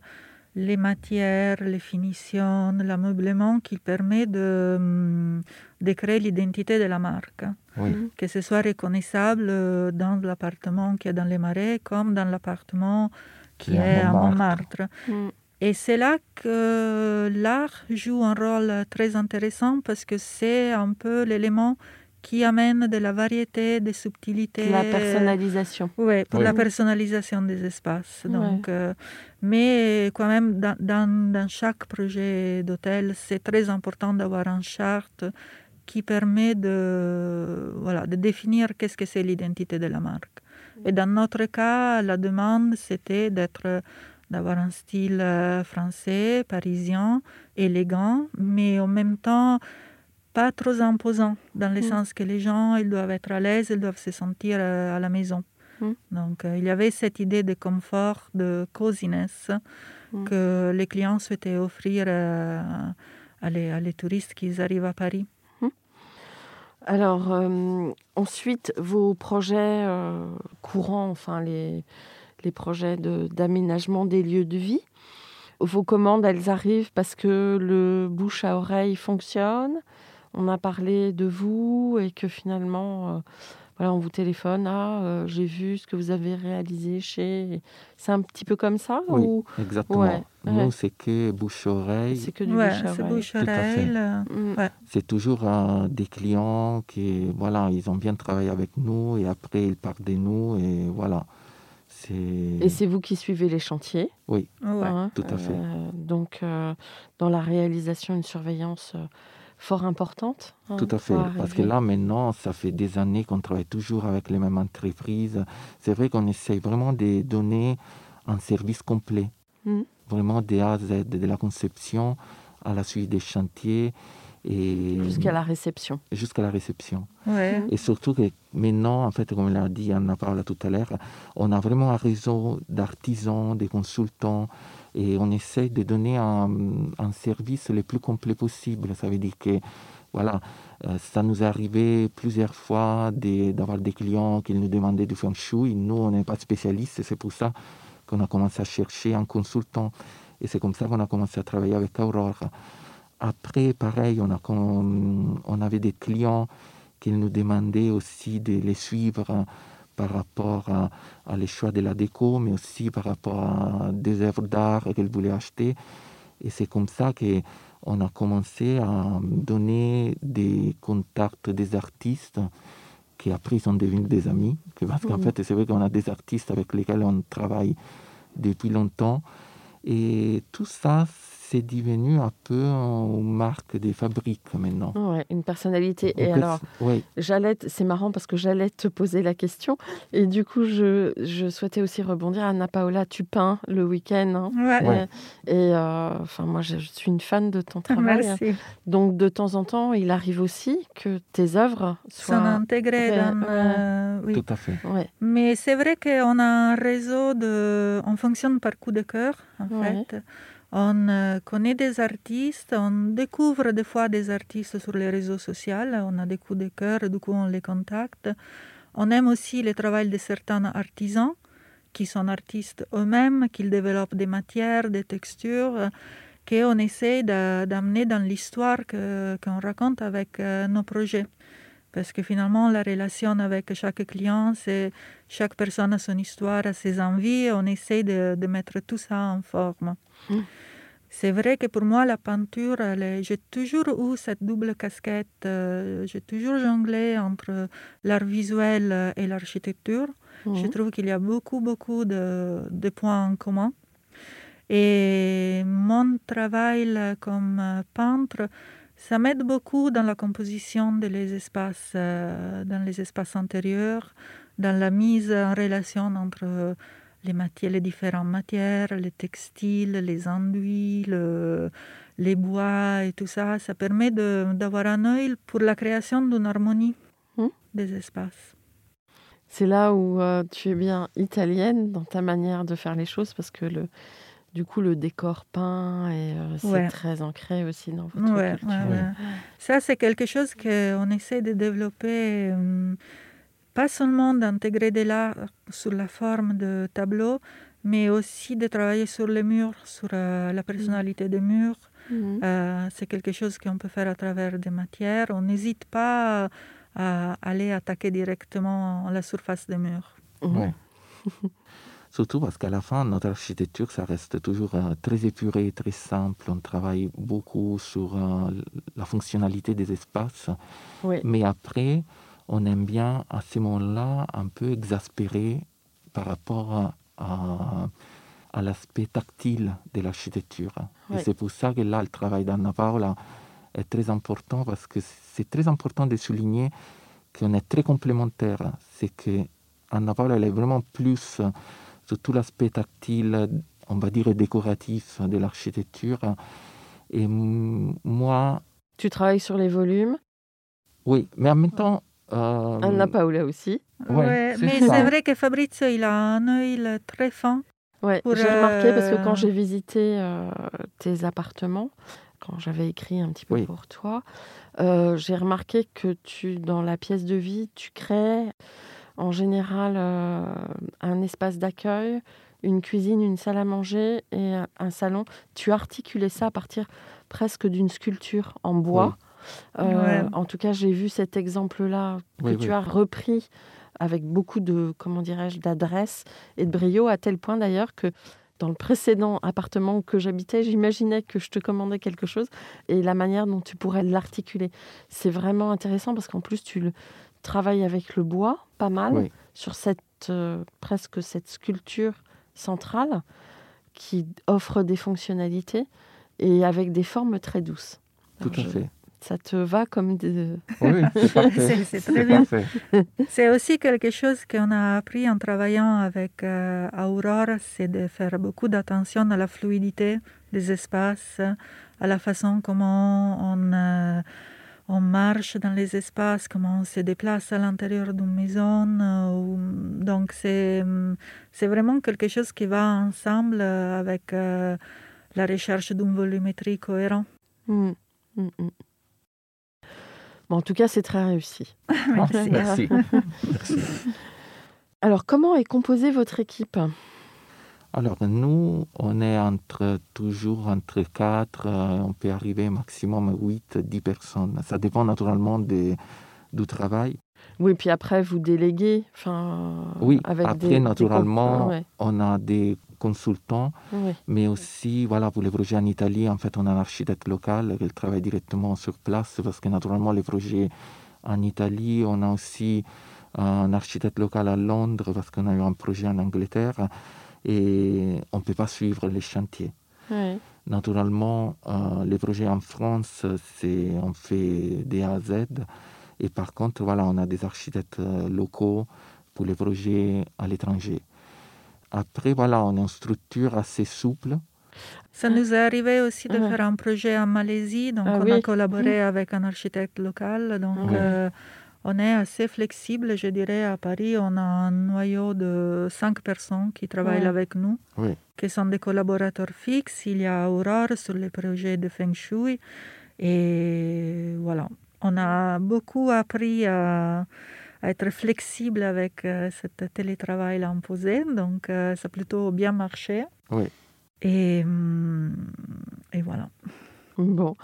les matières, les finitions, l'ameublement qui permet de, hum, de créer l'identité de la marque. Oui. Mhm. que ce soit reconnaissable euh, dans l'appartement qui est dans les marais comme dans l'appartement qui Qui est à Montmartre. Montmartre. Mhm. Et c'est là que l'art joue un rôle très intéressant parce que c'est un peu l'élément qui amène de la variété, des subtilités. La personnalisation. Oui, pour Oui. la personnalisation des espaces. Ouais. Donc, euh, mais quand même, dans, dans, dans chaque projet d'hôtel, c'est très important d'avoir une charte qui permet de, voilà, de définir qu'est-ce que c'est l'identité de la marque. Et dans notre cas, la demande, c'était d'être d'avoir un style euh, français, parisien, élégant, mais en même temps pas trop imposant, dans le Mm. sens que les gens ils doivent être à l'aise, ils doivent se sentir euh, à la maison. Mm. Donc euh, il y avait cette idée de confort, de coziness Mm. que les clients souhaitaient offrir euh, à, les, à les touristes qui arrivent à Paris. Alors, euh, ensuite, vos projets euh, courants, enfin les, les projets de- d'aménagement des lieux de vie, vos commandes, elles arrivent parce que le bouche à oreille fonctionne? On a parlé de vous et que finalement, euh, voilà, on vous téléphone. Ah, euh, j'ai vu ce que vous avez réalisé chez. C'est un petit peu comme ça Oui, ou? exactement. Ouais, Nous, ouais. c'est que bouche-oreille. c'est que du Ouais, bouche à c'est oreille bouche à Tout à fait. oreille. euh, Mm. ouais. C'est toujours euh, des clients qui, voilà, ils ont bien travaillé avec nous et après ils partent de nous et voilà. C'est Et c'est vous qui suivez les chantiers? Ouais. hein, Tout à fait. euh, donc, euh, dans la réalisation, une surveillance euh, fort importante. hein, tout à fait. Parce que là, maintenant, ça fait des années qu'on travaille toujours avec les mêmes entreprises. C'est vrai qu'on essaye vraiment de donner un service complet. Mhm. Vraiment de A à Z, de la conception à la suite des chantiers. Et Jusqu'à la réception. Jusqu'à la réception. Ouais. Et surtout que maintenant, en fait, comme l'a dit Anna Paula tout à l'heure, on a vraiment un réseau d'artisans, de consultants, et on essaie de donner un, un, service le plus complet possible. Ça veut dire que, voilà, euh, ça nous est arrivé plusieurs fois d'avoir des clients qui nous demandaient du feng shui. Nous, on n'est pas spécialistes, c'est pour ça qu'on a commencé à chercher un consultant. Et c'est comme ça qu'on a commencé à travailler avec Aurore. Après, pareil, on, a, on avait des clients qui nous demandaient aussi de les suivre par rapport à, à les choix de la déco, mais aussi par rapport à des œuvres d'art qu'elles voulaient acheter. Et c'est comme ça qu'on a commencé à donner des contacts des artistes qui après sont devenus des amis. Parce qu'en fait, c'est vrai qu'on a des artistes avec lesquels on travaille depuis longtemps. Et tout ça, c'est devenu un peu une marque des fabriques maintenant. Ouais, une personnalité. Et alors, ouais. j'allais, c'est marrant parce que j'allais te poser la question. Et du coup, je, je souhaitais aussi rebondir. Anna Paola, tu peins le week-end. Hein. Ouais. Et, et euh, enfin, moi, je, je, suis une fan de ton travail. Merci. Donc, de temps en temps, il arrive aussi que tes œuvres soient sont intégrées dans. Euh, oui. Tout à fait. Ouais. Mais c'est vrai qu'on a un réseau de. On fonctionne par coup de cœur, en Ouais. fait. On euh, connaît des artistes, on découvre des fois des artistes sur les réseaux sociaux, on a des coups de cœur, du coup on les contacte. On aime aussi le travail de certains artisans qui sont artistes eux-mêmes, qui développent des matières, des textures, qu'on essaie d'amener dans l'histoire qu'on raconte avec euh, nos projets. Parce que finalement, la relation avec chaque client, c'est chaque personne a son histoire, a ses envies, on essaie de, de mettre tout ça en forme. Mm. C'est vrai que pour moi, la peinture, j'ai toujours eu cette double casquette. Euh, j'ai toujours jonglé entre l'art visuel et l'architecture. Mhm. Je trouve qu'il y a beaucoup, beaucoup de, de, points en commun. Et mon travail comme peintre, ça m'aide beaucoup dans la composition des les espaces, euh, dans les espaces intérieurs, dans la mise en relation entre les, matières, les différentes matières, les textiles, les enduits, le, les bois et tout ça. Ça permet d'avoir un œil pour la création d'une harmonie mmh. des espaces. C'est là où euh, tu es bien italienne dans ta manière de faire les choses parce que le, du coup, le décor peint, et euh, c'est ouais. très ancré aussi dans votre ouais, culture. Ouais, Ça, c'est quelque chose qu'on essaie de développer, euh, pas seulement d'intégrer de l'art sous la forme de tableaux, mais aussi de travailler sur les murs, sur euh, la personnalité des murs. Mhm. c'est quelque chose qu'on peut faire à travers des matières. On n'hésite pas à aller attaquer directement la surface des murs. Mhm. Surtout parce qu'à la fin, notre architecture, ça reste toujours euh, très épuré, très simple. On travaille beaucoup sur euh, la fonctionnalité des espaces. Oui. Mais après, on aime bien à ce moment-là un peu exaspérer par rapport à, à, à l'aspect tactile de l'architecture. Oui. Et c'est pour ça que là, le travail d'Anna Paola est très important parce que c'est très important de souligner qu'on est très complémentaires. C'est que Anna Paola, elle est vraiment plus tout l'aspect tactile, on va dire décoratif de l'architecture. Et moi. Tu travailles sur les volumes? Oui, mais en même temps. Euh, Anna Paola aussi. Ouais, ouais, c'est mais c'est vrai que Fabrizio, il a un œil très fin. Pour, j'ai remarqué parce que euh, quand j'ai visité euh, tes appartements, quand j'avais écrit un petit peu Oui. pour toi, euh, j'ai remarqué que tu, dans la pièce de vie, tu crées en général euh, un espace d'accueil, une cuisine, une salle à manger et un, salon. Tu articulais ça à partir presque d'une sculpture en bois. Euh, Ouais. En tout cas, j'ai vu cet exemple-là que Oui, tu oui. as repris avec beaucoup de, comment dirais-je, d'adresse et de brio, à tel point d'ailleurs que dans le précédent appartement que j'habitais, j'imaginais que je te commandais quelque chose et la manière dont tu pourrais l'articuler. C'est vraiment intéressant parce qu'en plus, tu le travailles avec le bois, pas mal, Oui. sur cette, euh, presque cette sculpture centrale qui offre des fonctionnalités et avec des formes très douces. Tout Alors, à je- fait. Ça te va comme des... Oui, c'est très bien. C'est aussi quelque chose qu'on a appris en travaillant avec euh, Aurore, c'est de faire beaucoup d'attention à la fluidité des espaces, à la façon comment on, euh, on marche dans les espaces, comment on se déplace à l'intérieur d'une maison. euh, donc c'est, c'est vraiment quelque chose qui va ensemble avec euh, la recherche d'une volumétrie cohérente. Mm, mm, mm. Bon, en tout cas, c'est très réussi. Merci. Merci. Alors, comment est composée votre équipe? Alors nous, on est entre toujours entre 4, on peut arriver maximum 8, 10 personnes. Ça dépend naturellement des- du travail. Oui, puis après, vous déléguez. Enfin, Oui, avec après des, des naturellement, Ouais, on a des consultants, ouais. mais aussi voilà, pour les projets en Italie, en fait, on a un architecte local qui travaille directement sur place parce que naturellement, les projets en Italie, on a aussi un architecte local à Londres parce qu'on a eu un projet en Angleterre et on ne peut pas suivre les chantiers. ouais. Naturellement, euh, les projets en France, c'est on fait des A à Z. Et par contre, voilà, on a des architectes euh, locaux pour les projets à l'étranger. Après, voilà, on a une structure assez souple. Ça nous est arrivé aussi de faire un projet en Malaisie, donc Ah on oui. a collaboré avec un architecte local. Donc euh, on est assez flexible, je dirais. À Paris, on a un noyau de cinq personnes qui travaillent Ouais. avec nous, Oui. qui sont des collaborateurs fixes. Il y a Aurore sur les projets de Feng Shui. Et voilà, on a beaucoup appris à, à être flexible avec euh, ce télétravail imposé. Donc euh, ça a plutôt bien marché. Oui. Et, hum, et voilà. Bon.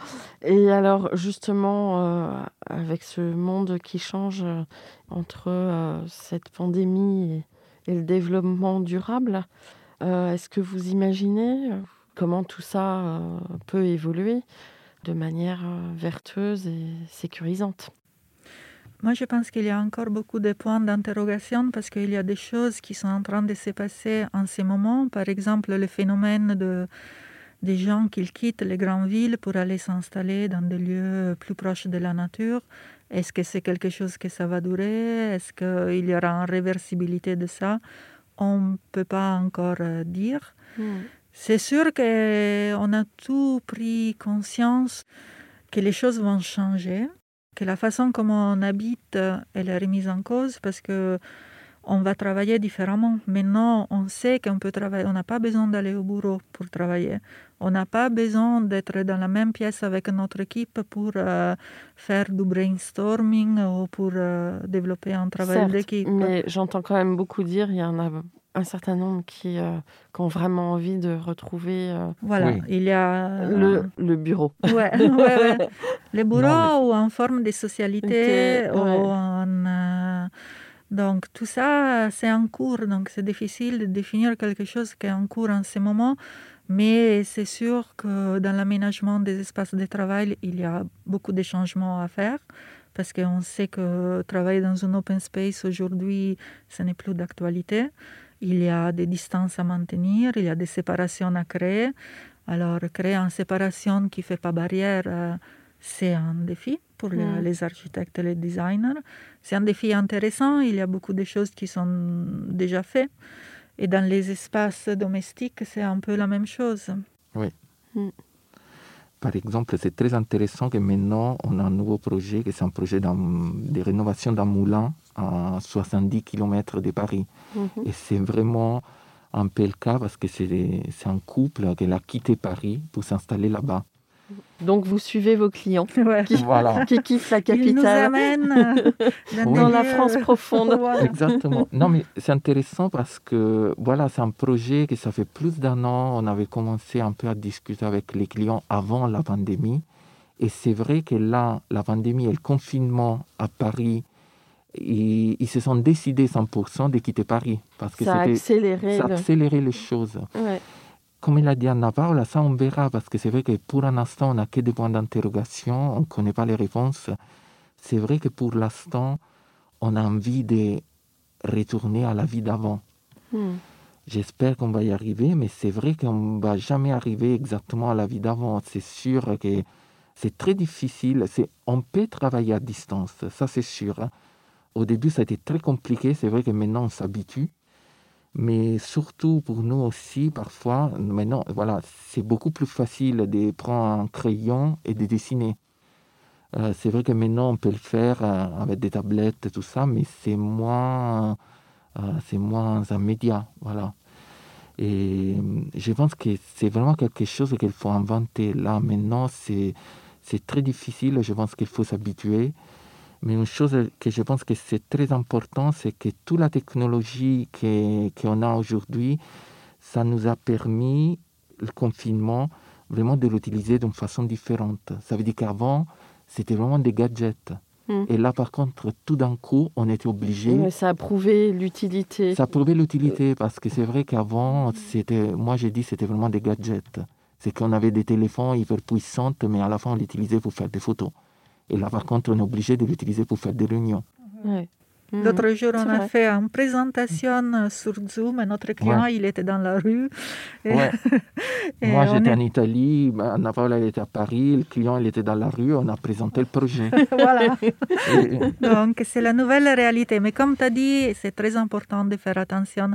Et alors, justement, euh, avec ce monde qui change euh, entre euh, cette pandémie et, et le développement durable, est-ce que vous imaginez comment tout ça peut évoluer de manière vertueuse et sécurisante? Moi, je pense qu'il y a encore beaucoup de points d'interrogation parce qu'il y a des choses qui sont en train de se passer en ce moment. Par exemple, le phénomène de, des gens qui quittent les grandes villes pour aller s'installer dans des lieux plus proches de la nature. Est-ce que c'est quelque chose que ça va durer? Est-ce qu'il y aura une réversibilité de ça? On ne peut pas encore euh, dire. C'est sûr qu'on a tout pris conscience que les choses vont changer, que la façon comment on habite, euh, elle est remise en cause parce que on va travailler différemment. Maintenant, on sait qu'on peut travailler, on n'a pas besoin d'aller au bureau pour travailler. On n'a pas besoin d'être dans la même pièce avec notre équipe pour euh, faire du brainstorming ou pour euh, développer un travail Certes, d'équipe. mais j'entends quand même beaucoup dire, il y en a un certain nombre qui, euh, qui ont vraiment envie de retrouver euh, Voilà, Oui. il y a le, le bureau. Ouais, ouais, ouais. Les bureaux Non, ou en forme de socialité. Ou ouais. en, euh, donc tout ça, c'est en cours. Donc c'est difficile de définir quelque chose qui est en cours en ce moment. Mais c'est sûr que dans l'aménagement des espaces de travail, il y a beaucoup de changements à faire. Parce qu'on sait que travailler dans un open space aujourd'hui, ce n'est plus d'actualité. Il y a des distances à maintenir, il y a des séparations à créer. Alors, créer une séparation qui ne fait pas barrière, euh, c'est un défi pour les, Mm. les architectes et les designers. C'est un défi intéressant. Il y a beaucoup de choses qui sont déjà faites. Et dans les espaces domestiques, c'est un peu la même chose. Par exemple, c'est très intéressant que maintenant, on a un nouveau projet, que c'est un projet de rénovation d'un moulin à 70 km de Paris. Mhm. Et c'est vraiment un peu le cas parce que c'est un couple qui a quitté Paris pour s'installer là-bas. Donc vous suivez vos clients Ouais. qui, Voilà, qui quittent la Ils nous capitale amènent dans, Oui. la France profonde. Voilà. exactement. Non, mais c'est intéressant parce que voilà, c'est un projet que ça fait plus d'un an. On avait commencé un peu à discuter avec les clients avant la pandémie. Et c'est vrai que là, la pandémie et le confinement à Paris, ils, ils se sont décidés 100% de quitter Paris parce que Ça a accéléré. ça a le- accéléré les choses. Ouais. Comme il a dit Anna Paula, ça on verra parce que c'est vrai que pour un instant, on n'a que des points d'interrogation, on ne connaît pas les réponses. C'est vrai que pour l'instant, on a envie de retourner à la vie d'avant. Hmm. J'espère qu'on va y arriver, mais c'est vrai qu'on ne va jamais arriver exactement à la vie d'avant. C'est sûr que c'est très difficile. C'est, on peut travailler à distance, ça c'est sûr. hein. Au début, ça a été très compliqué. C'est vrai que maintenant, on s'habitue. Mais surtout pour nous aussi, parfois, maintenant, voilà, c'est beaucoup plus facile de prendre un crayon et de dessiner. Euh, c'est vrai que maintenant, on peut le faire euh, avec des tablettes et tout ça, mais c'est moins, euh, moins un média, voilà. Et je pense que c'est vraiment quelque chose qu'il faut inventer. Là, maintenant, c'est, c'est très difficile. Je pense qu'il faut s'habituer. Mais une chose que je pense que c'est très important, c'est que toute la technologie qu'on a aujourd'hui, ça nous a permis, le confinement, vraiment de l'utiliser d'une façon différente. Ça veut dire qu'avant, c'était vraiment des gadgets. Hmm. Et là, par contre, tout d'un coup, on était obligé. ça a prouvé l'utilité. Ça a prouvé l'utilité parce que c'est vrai qu'avant, c'était, moi j'ai dit, c'était vraiment des gadgets. C'est qu'on avait des téléphones hyper puissants, mais à la fin, on l'utilisait pour faire des photos. Et là, par contre, on est obligé de l'utiliser pour faire des réunions. L'autre jour, on a fait une présentation sur Zoom et notre client, il était dans la rue. Moi, j'étais en Italie, Naval, elle était à Paris, le client, il était dans la rue, on a présenté le projet. voilà. Donc, c'est la nouvelle réalité. Mais comme tu as dit, c'est très important de faire attention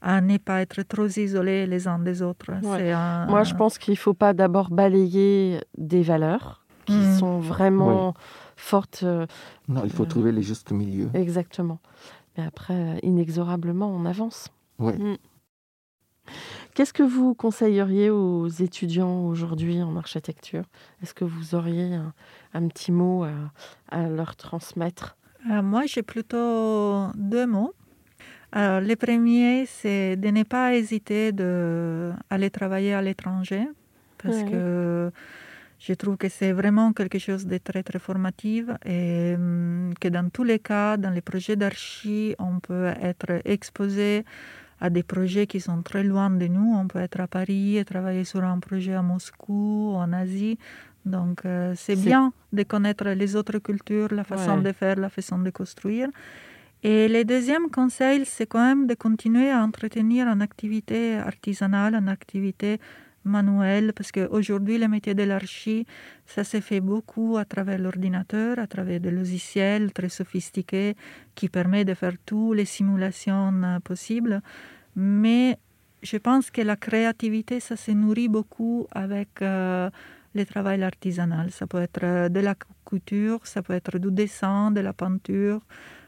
à ne pas être trop isolés les uns des autres. Moi, je pense qu'il ne faut pas d'abord balayer des valeurs qui mm. sont vraiment fortes. Euh, non, il faut euh, trouver les justes milieux. Exactement. Mais après, inexorablement, on avance. Oui. Mm. Qu'est-ce que vous conseilleriez aux étudiants aujourd'hui en architecture? Est-ce que vous auriez un, petit mot à, leur transmettre? Euh, Moi, j'ai plutôt deux mots. Alors, le premier, c'est de ne pas hésiter d'aller travailler à l'étranger parce que je trouve que c'est vraiment quelque chose de très très formatif et hum, que dans tous les cas, dans les projets d'archi, on peut être exposé à des projets qui sont très loin de nous. On peut être à Paris et travailler sur un projet à Moscou, en Asie. Donc euh, c'est bien de connaître les autres cultures, la façon de faire, la façon de construire. Et le deuxième conseil, c'est quand même de continuer à entretenir une activité artisanale, une activité manuel, parce qu'aujourd'hui, le métier de l'archi, ça se fait beaucoup à travers l'ordinateur, à travers des logiciels très sophistiqués qui permettent de faire toutes les simulations euh, possibles. Mais je pense que la créativité, ça se nourrit beaucoup avec euh, le travail artisanal. Ça peut être euh, de la couture, ça peut être du dessin, de la peinture.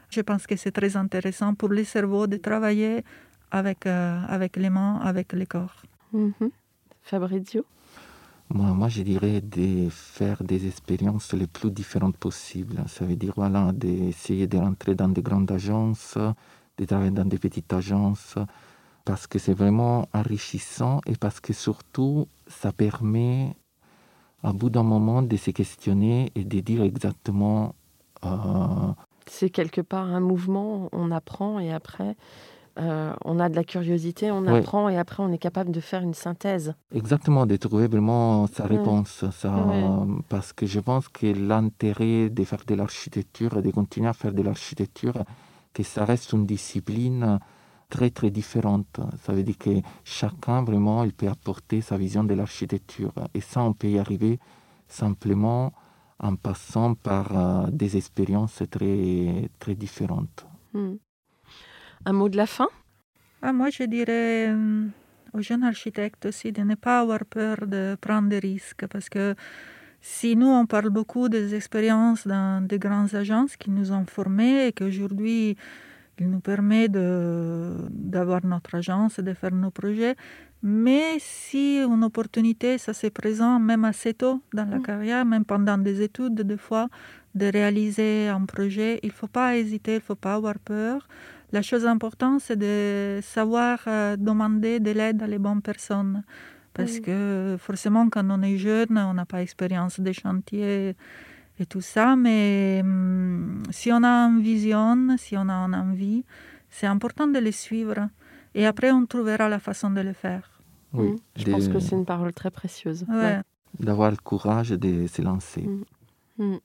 Je pense que c'est très intéressant pour le cerveau de travailler avec, avec les mains, avec le corps. Mm-hmm. Fabrizio? Moi, moi, je dirais de faire des expériences les plus différentes possibles. Ça veut dire voilà, d'essayer de rentrer dans des grandes agences, de travailler dans des petites agences, parce que c'est vraiment enrichissant et parce que surtout, ça permet, à bout d'un moment, de se questionner et de dire exactement. Euh, c'est quelque part un mouvement, on apprend et après, euh, on a de la curiosité, on apprend et après on est capable de faire une synthèse. Exactement, de trouver vraiment sa réponse. Parce que je pense que l'intérêt de faire de l'architecture et de continuer à faire de l'architecture, que ça reste une discipline très très différente. Ça veut dire que chacun vraiment il peut apporter sa vision de l'architecture. Et ça, on peut y arriver simplement en passant par euh, des expériences très, très différentes. Hmm. Un mot de la fin? Ah, Moi, je dirais euh, aux jeunes architectes aussi de ne pas avoir peur de prendre des risques parce que si nous, on parle beaucoup des expériences dans des grandes agences qui nous ont formés et qu'aujourd'hui, ils nous permettent d'avoir notre agence et de faire nos projets, mais si une opportunité, ça se présente même assez tôt dans la mm. carrière, même pendant des études, des fois, de réaliser un projet, il ne faut pas hésiter, il ne faut pas avoir peur. La chose importante, c'est de savoir euh, demander de l'aide à les bonnes personnes. Parce que forcément, quand on est jeune, on n'a pas expérience des chantiers et tout ça. Mais hum, si on a une vision, si on a une envie, c'est important de les suivre. Et après, on trouvera la façon de le faire. Oui, mmh. Je pense que c'est une parole très précieuse. D'avoir le courage de se lancer. Mmh. Mmh.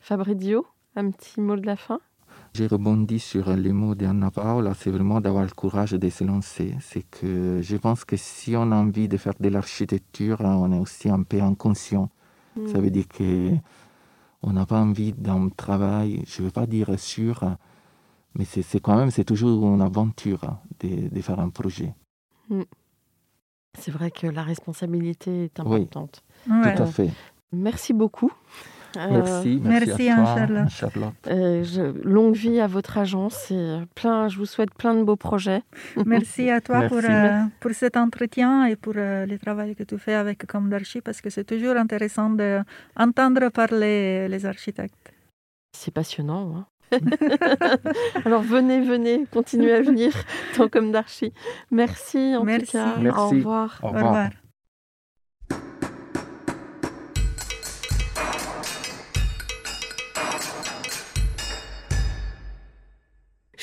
Fabrizio, un petit mot de la fin? J'ai rebondi sur les mots d'Anna Paola, c'est vraiment d'avoir le courage de se lancer. C'est que je pense que si on a envie de faire de l'architecture, on est aussi un peu inconscient. Mm. Ça veut dire que on n'a pas envie d'un travail, je ne veux pas dire sûr, Mais c'est quand même, c'est toujours une aventure hein, de, de, faire un projet. Mm. C'est vrai que la responsabilité est importante. Oui, tout à fait. Merci beaucoup. Merci, merci, à toi, Charlotte. Charlotte. Euh, je, longue vie à votre agence et plein, je vous souhaite plein de beaux projets. Merci à toi pour, euh, pour cet entretien et pour euh, le travail que tu fais avec Comme d'Archi parce que c'est toujours intéressant d'entendre parler les architectes. C'est passionnant. Hein Alors venez, venez, continuez à venir dans Comme d'Archi. Merci en merci. tout cas. Merci. Au revoir. Au revoir. Au revoir.